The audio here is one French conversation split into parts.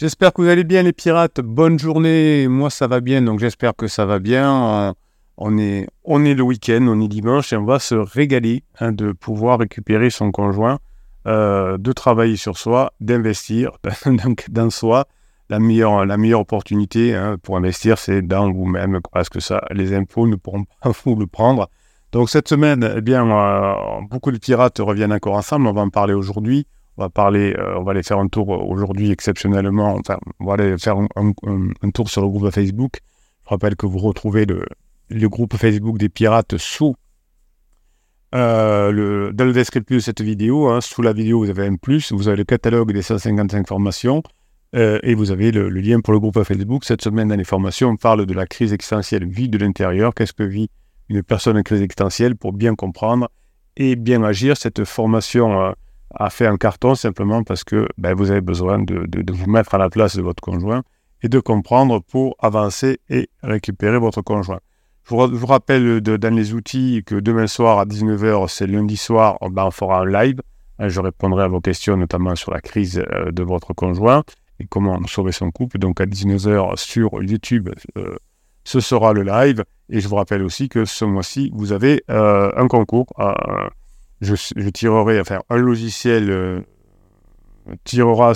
J'espère que vous allez bien les pirates. Bonne journée. Moi ça va bien, donc j'espère que ça va bien. On est, on est le week-end, on est dimanche et on va se régaler hein, de pouvoir récupérer son conjoint, euh, de travailler sur soi, d'investir dans soi. La meilleure, la meilleure opportunité hein, pour investir, c'est dans vous-même parce que ça, les impôts ne pourront pas vous le prendre. Donc cette semaine, eh bien, euh, beaucoup de pirates reviennent encore ensemble. On va en parler aujourd'hui. On va parler, euh, on va aller faire un tour aujourd'hui exceptionnellement. Enfin, on va aller faire un, tour sur le groupe Facebook. Je rappelle que vous retrouvez le, groupe Facebook des pirates sous euh, le, dans le descriptif de cette vidéo. Hein. sous la vidéo, vous avez un plus. Vous avez le catalogue des 155 formations. Euh, et vous avez le, lien pour le groupe Facebook. Cette semaine, dans les formations, on parle de la crise existentielle vie de l'intérieur. Qu'est-ce que vit une personne en crise existentielle pour bien comprendre et bien agir? Cette formation a fait un carton simplement parce que ben, vous avez besoin de, vous mettre à la place de votre conjoint et de comprendre pour avancer et récupérer votre conjoint. Je vous, rappelle de, dans les outils que demain soir à 19h, c'est lundi soir, ben, on fera un live. Hein, je répondrai à vos questions, notamment sur la crise euh, de votre conjoint et comment sauver son couple. Donc à 19h sur YouTube, euh, ce sera le live. Et je vous rappelle aussi que ce mois-ci, vous avez euh, un concours je, tirerai, enfin, un logiciel euh, tirera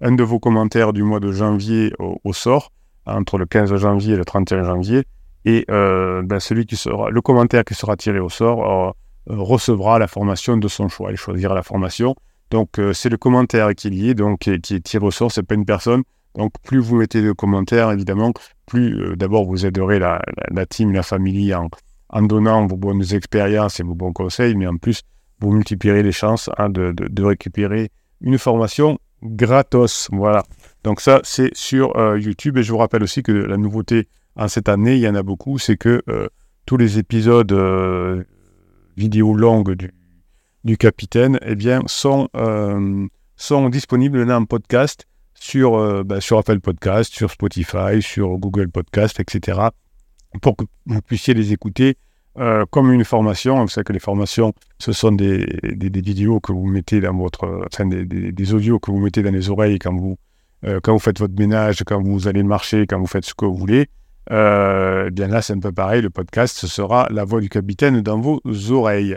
un de vos commentaires du mois de janvier au, sort, entre le 15 janvier et le 31 janvier, et euh, ben, celui qui sera, le commentaire qui sera tiré au sort euh, recevra la formation de son choix. Il choisira la formation. Donc, c'est le commentaire qui est lié, donc qui, est tiré au sort, c'est pas une personne. Donc, plus vous mettez de commentaires, évidemment, plus d'abord vous aiderez la, la, team, la famille en, en donnant vos bonnes expériences et vos bons conseils, mais en plus, vous multiplierez les chances hein, de, récupérer une formation gratos. Voilà. Donc ça, c'est sur euh, YouTube. Et je vous rappelle aussi que la nouveauté en cette année, il y en a beaucoup, c'est que euh, tous les épisodes euh, vidéo longues du, capitaine eh bien, sont, disponibles en podcast sur, bah, sur Apple Podcast, sur Spotify, sur Google Podcast, etc pour que vous puissiez les écouter euh, comme une formation. Vous savez que les formations, ce sont des, des, vidéos que vous mettez dans votre, enfin des, des, audios que vous mettez dans les oreilles quand vous, euh, quand vous faites votre ménage, quand vous allez marcher, quand vous faites ce que vous voulez. Euh, bien là, c'est un peu pareil. Le podcast, ce sera la voix du capitaine dans vos oreilles.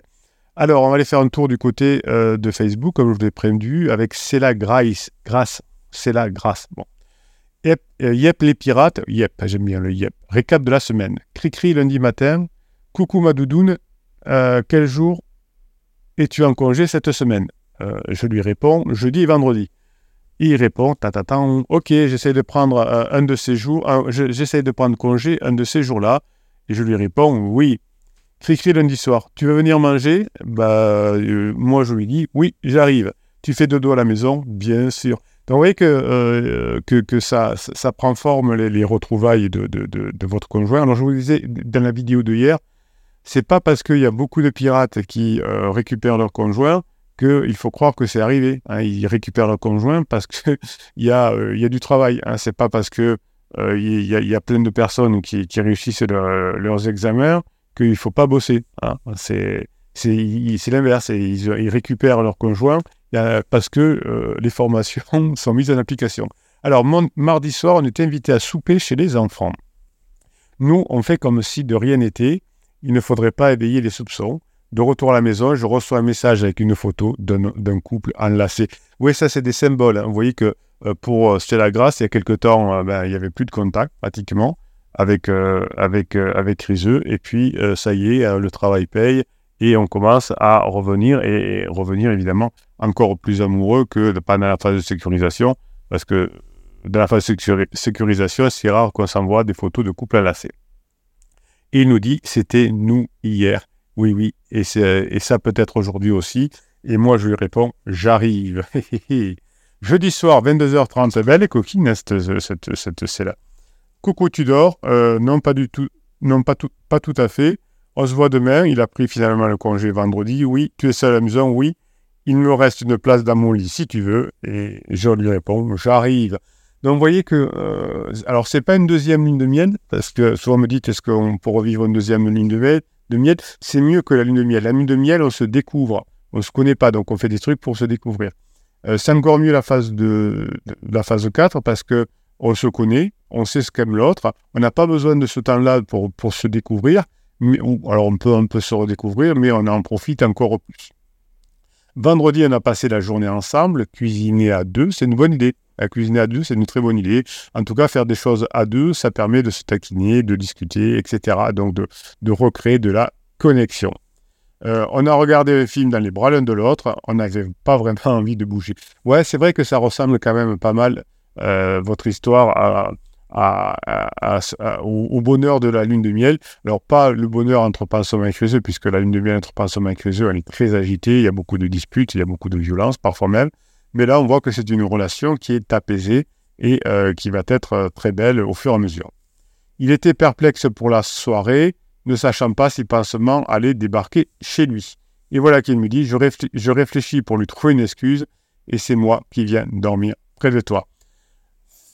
Alors, on va aller faire un tour du côté de Facebook, comme je vous l'ai prévu, avec Céla Grace. Grâce. Céla Grace. Bon. Yep, euh, yep, les pirates. Yep, j'aime bien le yep. Récap de la semaine. Cri-cri lundi matin. Coucou ma doudoune. Euh, quel jour es-tu en congé cette semaine? Euh, Je lui réponds jeudi et vendredi. Il répond ta, ta, ta Ok, j'essaie de prendre un de ces jours. j'essaie de prendre congé un de ces jours-là. Et je lui réponds oui. Cri-cri lundi soir. Tu veux venir manger? Bah, moi je lui dis oui, j'arrive. Tu fais dodo à la maison? Bien sûr. Donc, vous voyez que, euh, que, ça, ça prend forme les, retrouvailles de, de, votre conjoint. Alors, je vous disais dans la vidéo de hier, c'est pas parce qu'il y a beaucoup de pirates qui euh, récupèrent leur conjoint qu'il faut croire que c'est arrivé. Hein. Ils récupèrent leur conjoint parce qu'il y, a, euh, y a du travail. Hein. C'est pas parce que il y, a, plein de personnes qui, réussissent leurs examens qu'il faut pas bosser. Hein. C'est l'inverse. Ils, ils récupèrent leur conjoint parce que euh, les formations sont mises en application. Alors, mardi soir, on est invité à souper chez les enfants. Nous, on fait comme si de rien n'était. Il ne faudrait pas éveiller les soupçons. De retour à la maison, je reçois un message avec une photo d'un couple enlacé. Oui, ça, c'est des symboles. Hein. Vous voyez que euh, pour euh, Stella Grasse, il y a quelque temps, ben, il n'y avait plus de contact pratiquement avec, avec, avec Riseux. Et puis, ça y est, le travail paye et on commence à revenir et, revenir évidemment encore plus amoureux que pendant la phase de sécurisation parce que dans la phase de sécurisation, c'est rare qu'on s'envoie des photos de couple enlacés. Et il nous dit c'était nous hier. Oui, oui, et, ça peut être aujourd'hui aussi. Et moi, je lui réponds j'arrive. Jeudi soir, 22h30, belle et coquine, cette, cette, cette, là Coucou, tu dors euh, Non, pas du tout. Non, pas tout, pas tout à fait. On se voit demain. Il a pris finalement le congé vendredi. Oui. Tu es seul à la maison Oui. Il me reste une place dans mon lit si tu veux. Et je lui réponds J'arrive. Donc vous voyez que. Euh, alors, c'est pas une deuxième ligne de miel, parce que souvent on me dit est-ce qu'on peut revivre une deuxième ligne de miel, de miel? C'est mieux que la ligne de miel. La ligne de miel, on se découvre. On ne se connaît pas, donc on fait des trucs pour se découvrir. Euh, c'est encore mieux la phase de, la phase 4 parce que on se connaît, on sait ce qu'aime l'autre, on n'a pas besoin de ce temps-là pour, pour se découvrir. Mais, alors on peut, un peu se redécouvrir, mais on en profite encore plus. Vendredi, on a passé la journée ensemble, cuisiner à deux, c'est une bonne idée. À cuisiner à deux, c'est une très bonne idée. En tout cas, faire des choses à deux, ça permet de se taquiner, de discuter, etc. Donc de, recréer de la connexion. Euh, on a regardé le film dans les bras l'un de l'autre, on n'avait pas vraiment envie de bouger. Ouais, c'est vrai que ça ressemble quand même pas mal, euh, votre histoire, au, bonheur de la lune de miel. Alors, pas le bonheur entre Pansement et Crézeux, puisque la lune de miel entre Pansement et Crézeux, elle est très agitée, il y a beaucoup de disputes, il y a beaucoup de violence, parfois même. Mais là, on voit que c'est une relation qui est apaisée et euh, qui va être très belle au fur et à mesure. Il était perplexe pour la soirée ne sachant pas si Pansement allait débarquer chez lui. Et voilà qu'il me dit, je, réfléchis pour lui trouver une excuse, et c'est moi qui viens dormir près de toi.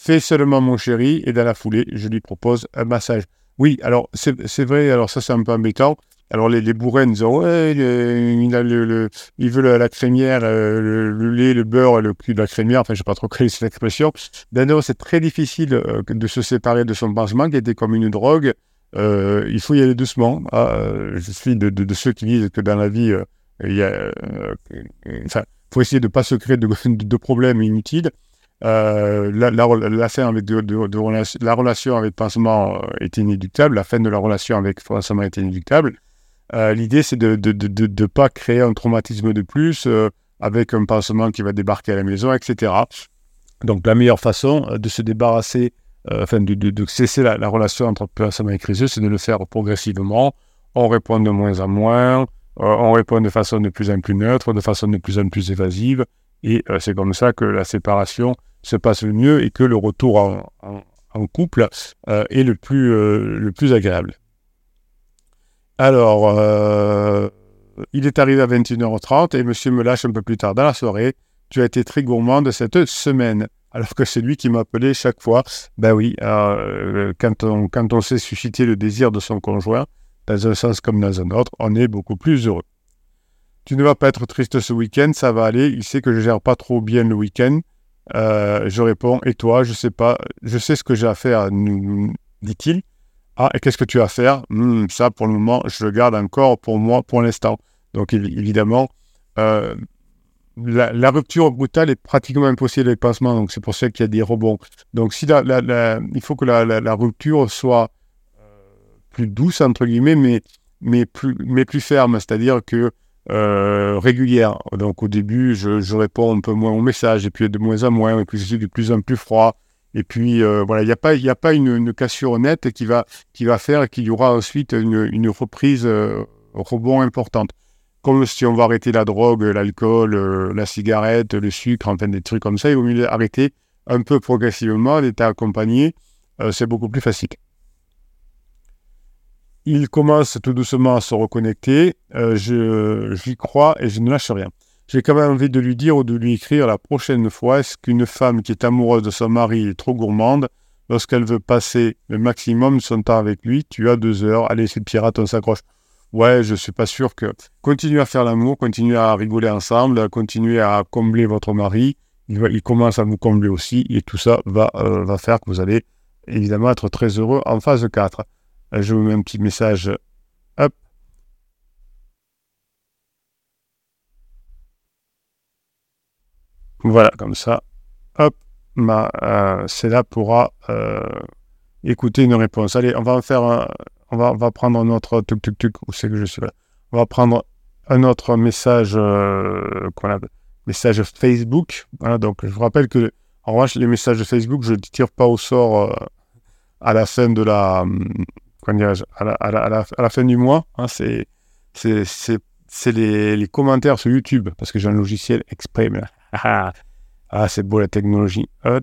Fais seulement mon chéri, et dans la foulée, je lui propose un massage. Oui, alors c'est vrai, alors ça c'est un peu embêtant. Alors les, les bourrins disent ouais, il, a le, veut la, crémière, euh, le, lait, le beurre, le cul de la crémière. Enfin, je sais pas trop quelle est cette expression. D'un c'est très difficile euh, de se séparer de son pansement qui était comme une drogue. Euh, il faut y aller doucement. Ah, euh, je suis de, ceux qui disent que dans la vie, il faut essayer de pas se créer de, problèmes inutiles. La, la, la, fin avec de, la relation avec pansement est inéluctable. La fin de la relation avec pansement est inéluctable. L'idée, c'est de ne pas créer un traumatisme de plus avec un pansement qui va débarquer à la maison, etc. Donc, la meilleure façon de se débarrasser euh, enfin de, cesser la, relation entre personne et crise, c'est de le faire progressivement. On répond de moins en moins, euh, on répond de façon de plus en plus neutre, de façon de plus en plus évasive, et euh, c'est comme ça que la séparation se passe le mieux et que le retour en, couple est le plus, le plus agréable. Alors, il est arrivé à 21h30 et monsieur me lâche un peu plus tard dans la soirée. Tu as été très gourmand de cette semaine alors que c'est lui qui m'appelait chaque fois. Ben oui, euh, quand, on, quand on sait susciter le désir de son conjoint, dans un sens comme dans un autre, on est beaucoup plus heureux. Tu ne vas pas être triste ce week-end, ça va aller. Il sait que je gère pas trop bien le week-end. Euh, je réponds, et toi, je sais pas, je sais ce que j'ai à faire, dit-il. Ah, et qu'est-ce que tu as à faire? Hmm, Ça, pour le moment, je le garde encore pour moi, pour l'instant. Donc, évidemment, euh, la, rupture brutale est pratiquement impossible avec pansement, donc c'est pour ça qu'il y a des rebonds. Donc si il faut que la, rupture soit euh, plus douce, entre guillemets, mais, mais, plus, mais plus ferme, c'est-à-dire que euh, régulière. Donc au début, je, réponds un peu moins aux messages, et puis de moins en moins, et puis je suis de plus en plus froid. Et puis euh, voilà, il n'y a pas, y a pas une, cassure nette qui va, qui va faire qu'il y aura ensuite une, reprise rebond importante comme si on va arrêter la drogue, l'alcool, euh, la cigarette, le sucre, enfin des trucs comme ça, il vaut mieux arrêter un peu progressivement, d'être accompagné, euh, c'est beaucoup plus facile. Il commence tout doucement à se reconnecter, euh, j'y crois et je ne lâche rien. J'ai quand même envie de lui dire ou de lui écrire la prochaine fois est-ce qu'une femme qui est amoureuse de son mari est trop gourmande? Lorsqu'elle veut passer le maximum de son temps avec lui, tu as deux heures, allez c'est le pirate, on s'accroche ouais, je suis pas sûr que. Continuez à faire l'amour, continuez à rigoler ensemble, continuez à combler votre mari. Il, commence à vous combler aussi, et tout ça va, euh, va faire que vous allez évidemment être très heureux en phase 4. Euh, je vous mets un petit message. Hop. Voilà, comme ça. Hop. Euh, c'est là pourra écouter une réponse. Allez, on va en faire un on va, prendre un autre tuk tuk tuk, où c'est que je suis là On va prendre un autre message, euh, message Facebook. Hein. donc, je vous rappelle que, en revanche, les messages de Facebook, je ne tire pas au sort euh, à la fin de la, à la, fin du mois. Hein. c'est, les, commentaires sur YouTube, parce que j'ai un logiciel exprès. ah, c'est beau la technologie. Ah.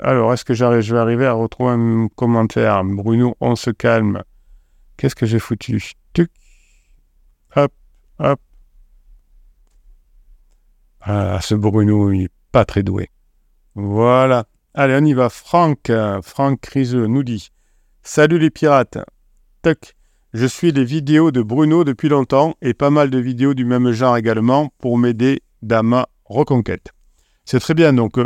Alors, est-ce que j'arrive, je vais arriver à retrouver un commentaire? Bruno, on se calme. Qu'est-ce que j'ai foutu? Hop, hop. Ah, ce Bruno, il n'est pas très doué. Voilà. Allez, on y va. Franck, Franck Criseux nous dit Salut les pirates. Toc. Je suis des vidéos de Bruno depuis longtemps et pas mal de vidéos du même genre également pour m'aider dans ma reconquête. c'est très bien. Donc,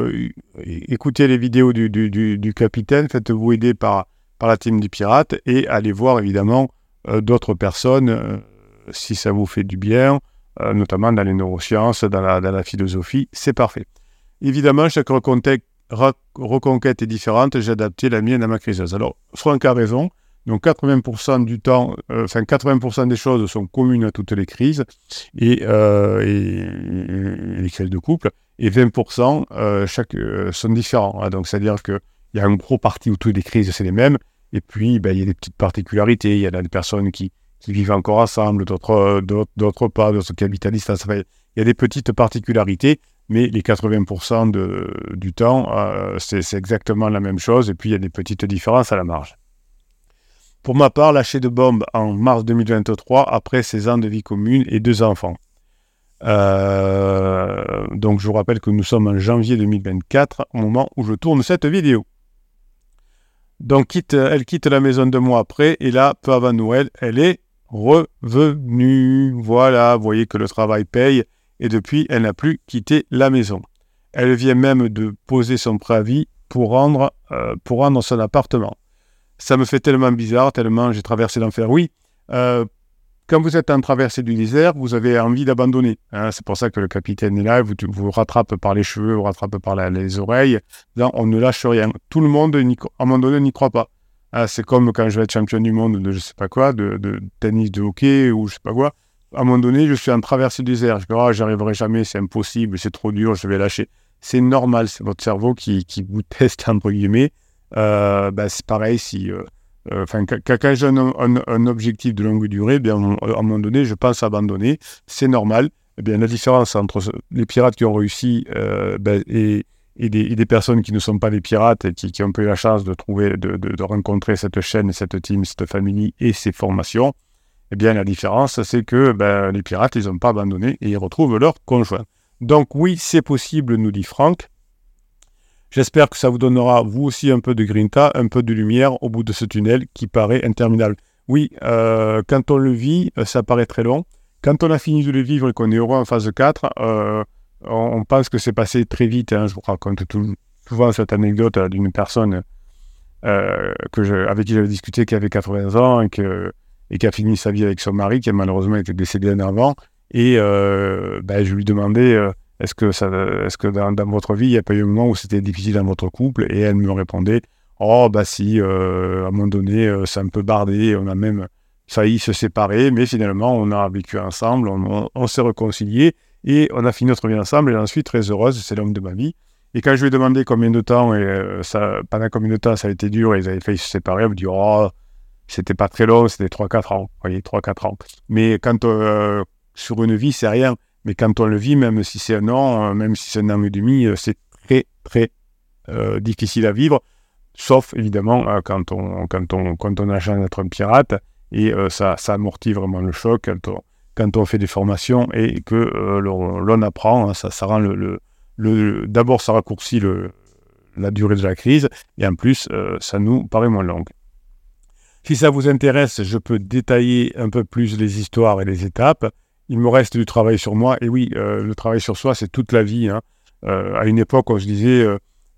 écoutez les vidéos du, capitaine, faites-vous aider par, la team du pirate et allez voir évidemment d'autres personnes si ça vous fait du bien, notamment dans les neurosciences, dans la, dans la philosophie. C'est parfait. Évidemment, chaque reconquête, reconquête est différente. J'ai adapté la mienne à ma crise. Alors, Franck a raison. Donc 80% du temps, euh, enfin 80% des choses sont communes à toutes les crises et, euh, les crises de couple, et 20% euh, sont différents. Hein. Donc c'est-à-dire qu'il y a un gros parti où toutes les crises c'est les mêmes, et puis ben, il y a des petites particularités. Il y a des personnes qui, qui vivent encore ensemble, d'autres, d'autres pas, d'autres capitalistes. il y a des petites particularités, mais les 80% de, du temps, c'est, c'est exactement la même chose, et puis il y a des petites différences à la marge. Pour ma part, lâché de bombe en mars 2023 après 16 ans de vie commune et deux enfants. Euh, donc je vous rappelle que nous sommes en janvier 2024 au moment où je tourne cette vidéo. Donc elle quitte la maison deux mois après et là, peu avant Noël, elle est revenue. Voilà, vous voyez que le travail paye et depuis, elle n'a plus quitté la maison. Elle vient même de poser son préavis pour rendre, euh, pour rendre son appartement ça me fait tellement bizarre, tellement j'ai traversé l'enfer. Oui, euh, quand vous êtes en traversée du désert, vous avez envie d'abandonner. Hein. c'est pour ça que le capitaine est là, vous vous rattrape par les cheveux, vous rattrape par les oreilles. on ne lâche rien. Tout le monde, à un moment donné, n'y croit pas. Hein, c'est comme quand je vais être champion du monde de je sais pas quoi, de, tennis, de hockey ou je sais pas quoi. À un moment donné, je suis en traversée du désert. Je dis, oh, j'arriverai jamais, c'est impossible, c'est trop dur, je vais lâcher. C'est normal, c'est votre cerveau qui, qui vous teste, entre guillemets. Euh, bah, c'est pareil si. Euh, euh, quand j'ai un, objectif de longue durée, eh bien, à un moment donné, je pense abandonner. C'est normal. Eh bien, la différence entre les pirates qui ont réussi ben, et, et, des, personnes qui ne sont pas des pirates et qui, ont eu la chance de trouver, de, de, rencontrer cette chaîne, cette team, cette famille et ces formations, eh bien, la différence, c'est que ben, les pirates, ils n'ont pas abandonné et ils retrouvent leur conjoint. Donc oui, c'est possible, nous dit Franck. J'espère que ça vous donnera, vous aussi, un peu de grinta, un peu de lumière au bout de ce tunnel qui paraît interminable. Oui, euh, quand on le vit, euh, ça paraît très long. Quand on a fini de le vivre et qu'on est heureux en phase 4, euh, on, pense que c'est passé très vite. Hein. Je vous raconte souvent cette anecdote d'une personne que avec qui j'avais discuté qui avait 80 ans et, et, qui a fini sa vie avec son mari qui a malheureusement été décédé un avant. Et ben, je lui demandais est-ce que, ça, est-ce que dans, votre vie, il n'y a pas eu un moment où c'était difficile dans votre couple? Et elle me répondait Oh, bah si, euh, à un moment donné, euh, c'est un peu bardé, on a même failli se séparer, mais finalement, on a vécu ensemble, on, s'est réconcilié et on a fini notre vie ensemble. Et j'en suis très heureuse, c'est l'homme de ma vie. Et quand je lui ai demandé combien de temps, et euh, ça, pendant combien de temps ça a été dur et ils avaient failli se séparer, elle me dit Oh, c'était pas très long, c'était 3-4 ans. Voyez, 3-4 ans. Mais quand sur une vie, c'est rien. Mais quand on le vit, même si c'est un an, euh, même si c'est un an et demi, euh, c'est très, très euh, difficile à vivre. Sauf, évidemment, quand, on, quand, on, quand on a chance d'être un pirate. Et ça, amortit vraiment le choc quand on, fait des formations et que l'on apprend. Hein, ça, rend le, D'abord, ça raccourcit la durée de la crise. Et en plus, ça nous paraît moins long. Si ça vous intéresse, je peux détailler un peu plus les histoires et les étapes il me reste du travail sur moi. Et oui, euh, le travail sur soi, c'est toute la vie. Hein. Euh, à une époque, on se disait,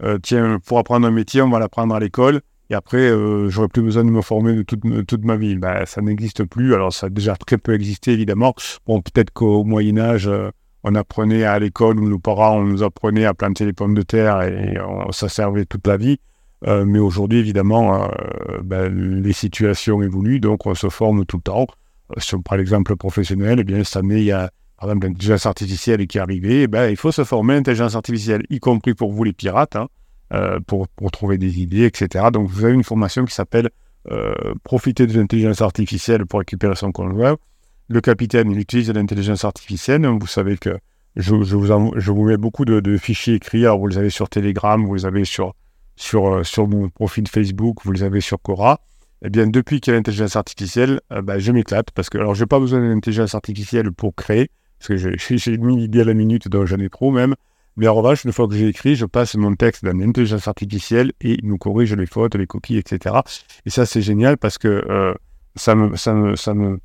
euh, tiens, pour apprendre un métier, on va l'apprendre à l'école. Et après, j'aurais plus besoin de me former toute, toute ma vie. Ben, ça n'existe plus. Alors, ça a déjà très peu existé, évidemment. Bon, peut-être qu'au Moyen-Âge, on apprenait à l'école où nos parents on nous apprenait à planter les pommes de terre et, ça servait toute la vie. Mais aujourd'hui, évidemment, ben, les situations évoluent, donc on se forme tout le temps si on prend l'exemple professionnel, eh bien, cette année, il y a par exemple l'intelligence artificielle qui est arrivée. Eh ben, il faut se former à l'intelligence artificielle, y compris pour vous les pirates, hein, euh, pour, trouver des idées, etc. Donc, vous avez une formation qui s'appelle euh, Profiter de l'intelligence artificielle pour récupérer son conjoint. Le capitaine, il utilise l'intelligence artificielle. Vous savez que je, vous, mets beaucoup de, fichiers écrits. Alors, vous les avez sur Telegram, vous les avez sur, sur, euh, sur mon profil Facebook, vous les avez sur Cora eh bien, depuis qu'il y a l'intelligence artificielle, euh, bah, je m'éclate parce que, alors, j'ai pas besoin d'intelligence artificielle pour créer, parce que j'ai mis l'idée à la minute, donc j'en ai trop même. Mais en revanche, une fois que j'ai écrit, je passe mon texte dans l'intelligence artificielle et il nous corrige les fautes, les coquilles, etc. Et ça, c'est génial parce que euh, ça, me, ça, me, ça me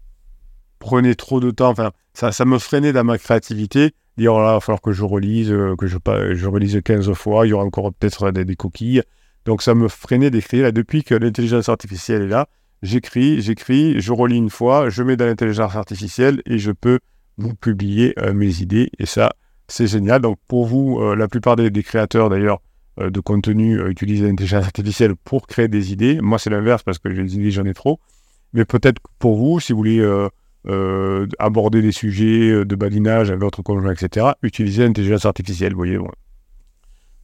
prenait trop de temps, enfin, ça, ça me freinait dans ma créativité. Dire oh il va falloir que je relise, que je, je relise 15 fois, il y aura encore peut-être des, coquilles. Donc ça me freinait d'écrire. Depuis que l'intelligence artificielle est là, j'écris, j'écris, je relis une fois, je mets dans l'intelligence artificielle et je peux vous publier mes idées. Et ça, c'est génial. Donc pour vous, la plupart des créateurs d'ailleurs, euh, de contenu euh, utiliser l'intelligence artificielle pour créer des idées. Moi, c'est l'inverse parce que les idées, j'en ai trop. Mais peut-être pour vous, si vous voulez euh, aborder des sujets de badinage avec votre conjoint, etc., utilisez l'intelligence artificielle. Vous voyez,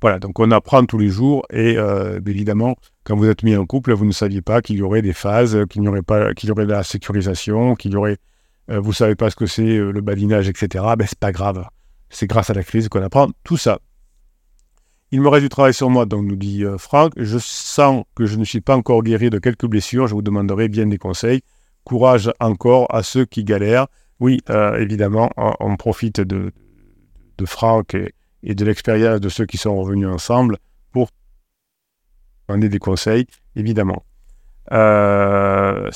Voilà, donc on apprend tous les jours et évidemment, quand vous êtes mis en couple, vous ne saviez pas qu'il y aurait des phases, qu'il n'y aurait pas, qu'il y aurait de la sécurisation, qu'il y aurait, vous savez pas ce que c'est le badinage, etc. Ben c'est pas grave. C'est grâce à la crise qu'on apprend tout ça. Il me reste du travail sur moi, donc nous dit euh, Franck. Je sens que je ne suis pas encore guéri de quelques blessures. Je vous demanderai bien des conseils. Courage encore à ceux qui galèrent. Oui, euh, évidemment, on, profite de, de Franck et, de l'expérience de ceux qui sont revenus ensemble pour donner des conseils, évidemment. Euh,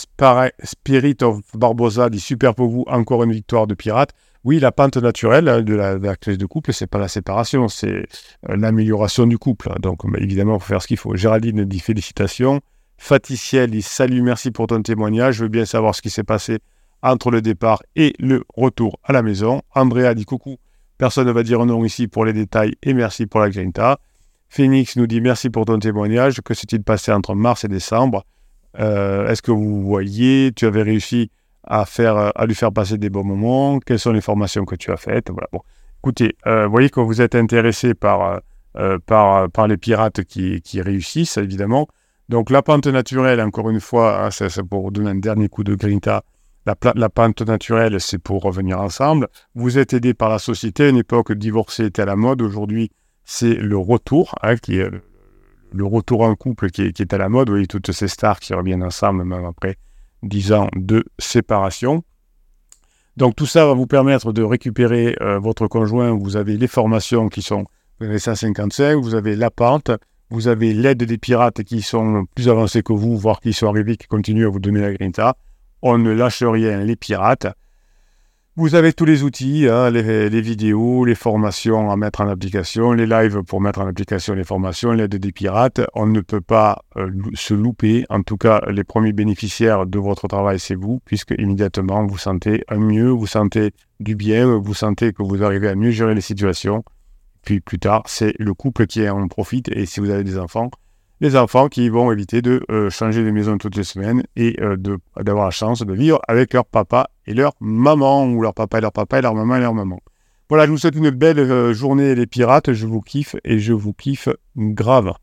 Spirit of Barbosa dit super pour vous, encore une victoire de pirate. Oui, la pente naturelle hein, de la, crise de couple, c'est pas la séparation, c'est euh, l'amélioration du couple. Donc, bah, évidemment, il faut faire ce qu'il faut. Géraldine dit félicitations. Faticiel dit salut, merci pour ton témoignage. Je veux bien savoir ce qui s'est passé entre le départ et le retour à la maison. Andrea dit coucou. Personne ne va dire non ici pour les détails et merci pour la grinta. Phoenix nous dit merci pour ton témoignage. Que s'est-il passé entre mars et décembre? Euh, Est-ce que vous voyez Tu avais réussi à, faire, à lui faire passer des bons moments? Quelles sont les formations que tu as faites? Voilà. bon. Écoutez, euh, vous voyez que vous êtes intéressé par, euh, par, par les pirates qui, qui, réussissent, évidemment. Donc la pente naturelle, encore une fois, hein, c'est pour donner un dernier coup de grinta, la, pente naturelle, c'est pour revenir ensemble. Vous êtes aidé par la société. À une époque, divorcer était à la mode. Aujourd'hui, c'est le retour, hein, qui est le retour en couple qui est, qui est, à la mode. Vous voyez toutes ces stars qui reviennent ensemble, même après 10 ans de séparation. Donc tout ça va vous permettre de récupérer euh, votre conjoint. Vous avez les formations qui sont, vous avez 155, vous avez la pente, vous avez l'aide des pirates qui sont plus avancés que vous, voire qui sont arrivés, qui continuent à vous donner la grinta. On ne lâche rien, les pirates. Vous avez tous les outils, hein, les, vidéos, les formations à mettre en application, les lives pour mettre en application les formations, l'aide des pirates. On ne peut pas euh, se louper. En tout cas, les premiers bénéficiaires de votre travail, c'est vous, puisque immédiatement vous sentez un mieux, vous sentez du bien, vous sentez que vous arrivez à mieux gérer les situations. Puis plus tard, c'est le couple qui en profite. Et si vous avez des enfants, les enfants qui vont éviter de euh, changer de maison toutes les semaines et euh, d'avoir la chance de vivre avec leur papa et leur maman, ou leur papa et leur papa et leur maman et leur maman. Voilà, je vous souhaite une belle euh, journée les pirates, je vous kiffe et je vous kiffe grave.